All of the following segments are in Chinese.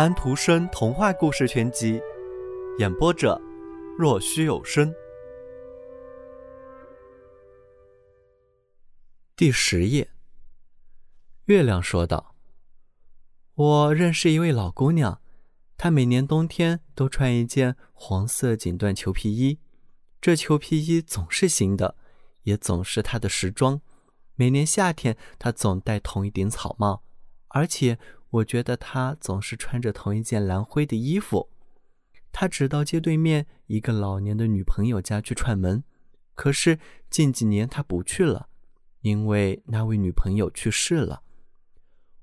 安徒生童话故事全集，演播者：若虚有声。第十页，月亮说道：“我认识一位老姑娘，她每年冬天都穿一件黄色锦缎裘皮衣，这裘皮衣总是新的，也总是她的时装。每年夏天，她总戴同一顶草帽。”而且，我觉得他总是穿着同一件蓝灰的衣服。他只到街对面一个老年的女朋友家去串门，可是近几年他不去了，因为那位女朋友去世了。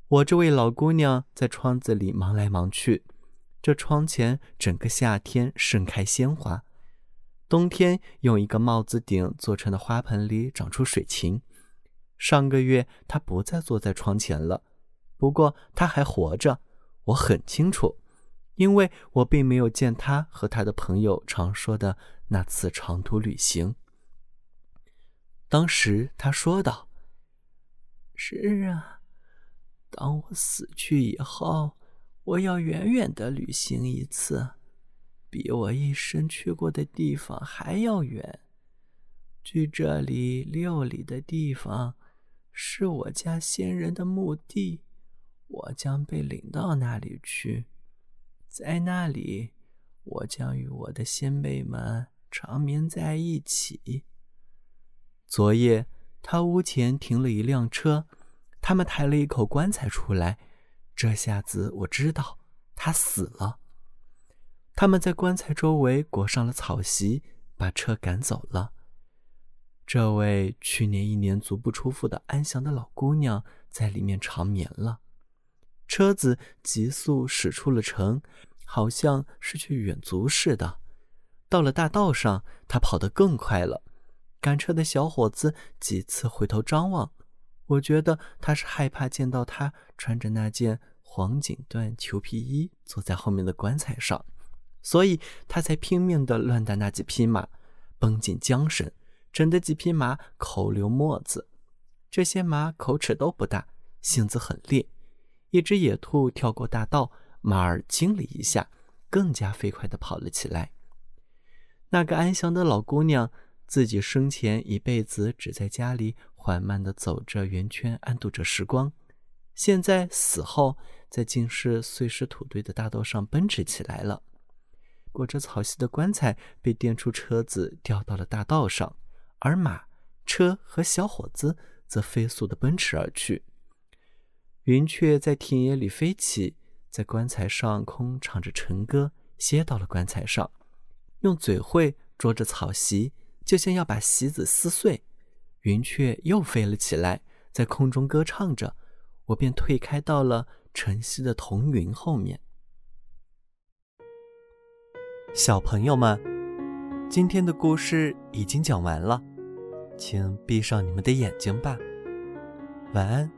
我这位老姑娘在窗子里忙来忙去，这窗前整个夏天盛开鲜花，冬天用一个帽子顶做成的花盆里长出水芹。上个月她不再坐在窗前了。不过他还活着，我很清楚，因为我并没有见他和他的朋友常说的那次长途旅行。当时他说道：“是啊，当我死去以后，我要远远的旅行一次，比我一生去过的地方还要远。距这里六里的地方，是我家先人的墓地。”我将被领到那里去，在那里，我将与我的先辈们长眠在一起。昨夜，他屋前停了一辆车，他们抬了一口棺材出来。这下子我知道他死了。他们在棺材周围裹上了草席，把车赶走了。这位去年一年足不出户的安详的老姑娘在里面长眠了。车子急速驶出了城，好像是去远足似的。到了大道上，他跑得更快了。赶车的小伙子几次回头张望，我觉得他是害怕见到他穿着那件黄锦缎裘皮衣坐在后面的棺材上，所以他才拼命地乱打那几匹马，绷紧缰绳，整得几匹马口流沫子。这些马口齿都不大，性子很烈。一只野兔跳过大道，马儿惊了一下，更加飞快地跑了起来。那个安详的老姑娘，自己生前一辈子只在家里缓慢地走着圆圈，安度着时光。现在死后，在尽是碎石土堆的大道上奔驰起来了。裹着草席的棺材被颠出车子，掉到了大道上，而马、车和小伙子则飞速地奔驰而去。云雀在田野里飞起，在棺材上空唱着晨歌，歇到了棺材上，用嘴喙啄着草席，就像要把席子撕碎。云雀又飞了起来，在空中歌唱着，我便退开到了晨曦的彤云后面。小朋友们，今天的故事已经讲完了，请闭上你们的眼睛吧，晚安。